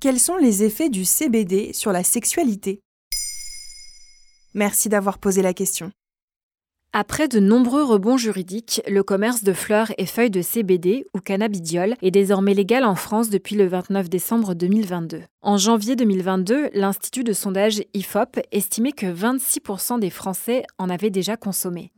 Quels sont les effets du CBD sur la sexualité? Merci d'avoir posé la question. Après de nombreux rebonds juridiques, le commerce de fleurs et feuilles de CBD ou cannabidiol est désormais légal en France depuis le 29 décembre 2022. En janvier 2022, l'Institut de sondage IFOP estimait que 26% des Français en avaient déjà consommé.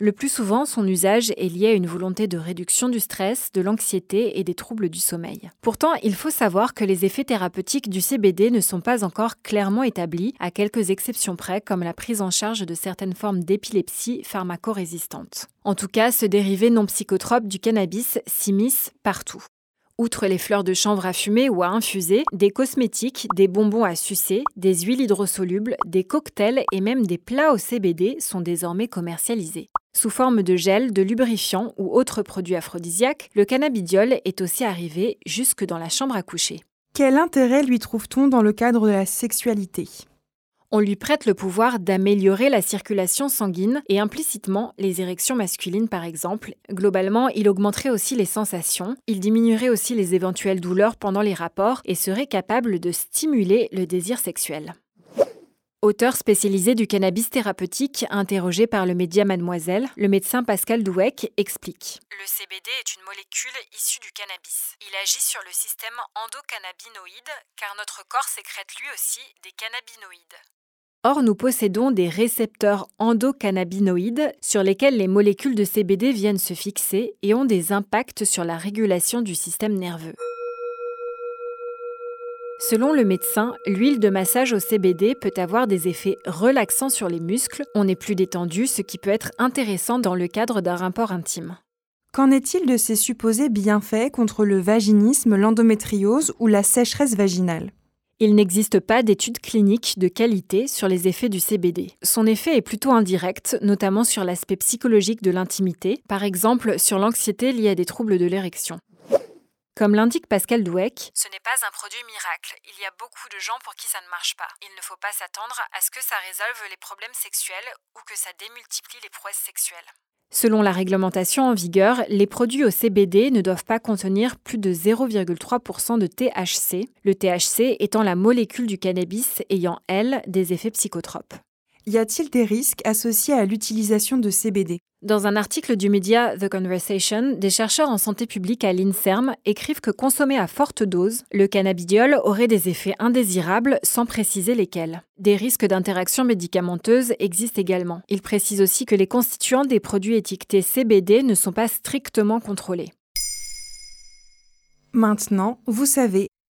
Le plus souvent, son usage est lié à une volonté de réduction du stress, de l'anxiété et des troubles du sommeil. Pourtant, il faut savoir que les effets thérapeutiques du CBD ne sont pas encore clairement établis, à quelques exceptions près, comme la prise en charge de certaines formes d'épilepsie pharmacorésistantes. En tout cas, ce dérivé non psychotrope du cannabis s'immisce partout. Outre les fleurs de chanvre à fumer ou à infuser, des cosmétiques, des bonbons à sucer, des huiles hydrosolubles, des cocktails et même des plats au CBD sont désormais commercialisés. Sous forme de gel, de lubrifiant ou autres produits aphrodisiaques, le cannabidiol est aussi arrivé jusque dans la chambre à coucher. Quel intérêt lui trouve-t-on dans le cadre de la sexualité? On lui prête le pouvoir d'améliorer la circulation sanguine et implicitement les érections masculines par exemple. Globalement, il augmenterait aussi les sensations, il diminuerait aussi les éventuelles douleurs pendant les rapports et serait capable de stimuler le désir sexuel. Auteur spécialisé du cannabis thérapeutique, interrogé par le média Mademoiselle, le médecin Pascal Douek explique. Le CBD est une molécule issue du cannabis. Il agit sur le système endocannabinoïde car notre corps sécrète lui aussi des cannabinoïdes. Or, nous possédons des récepteurs endocannabinoïdes sur lesquels les molécules de CBD viennent se fixer et ont des impacts sur la régulation du système nerveux. Selon le médecin, l'huile de massage au CBD peut avoir des effets relaxants sur les muscles, on est plus détendu, ce qui peut être intéressant dans le cadre d'un rapport intime. Qu'en est-il de ces supposés bienfaits contre le vaginisme, l'endométriose ou la sécheresse vaginale? Il n'existe pas d'études cliniques de qualité sur les effets du CBD. Son effet est plutôt indirect, notamment sur l'aspect psychologique de l'intimité, par exemple sur l'anxiété liée à des troubles de l'érection. Comme l'indique Pascal Douek, ce n'est pas un produit miracle. Il y a beaucoup de gens pour qui ça ne marche pas. Il ne faut pas s'attendre à ce que ça résolve les problèmes sexuels ou que ça démultiplie les prouesses sexuelles. Selon la réglementation en vigueur, les produits au CBD ne doivent pas contenir plus de 0,3% de THC, le THC étant la molécule du cannabis ayant, elle, des effets psychotropes. Y a-t-il des risques associés à l'utilisation de CBD Dans un article du média The Conversation, des chercheurs en santé publique à l'INSERM écrivent que consommé à forte dose, le cannabidiol aurait des effets indésirables sans préciser lesquels. Des risques d'interaction médicamenteuse existent également. Ils précisent aussi que les constituants des produits étiquetés CBD ne sont pas strictement contrôlés. Maintenant, vous savez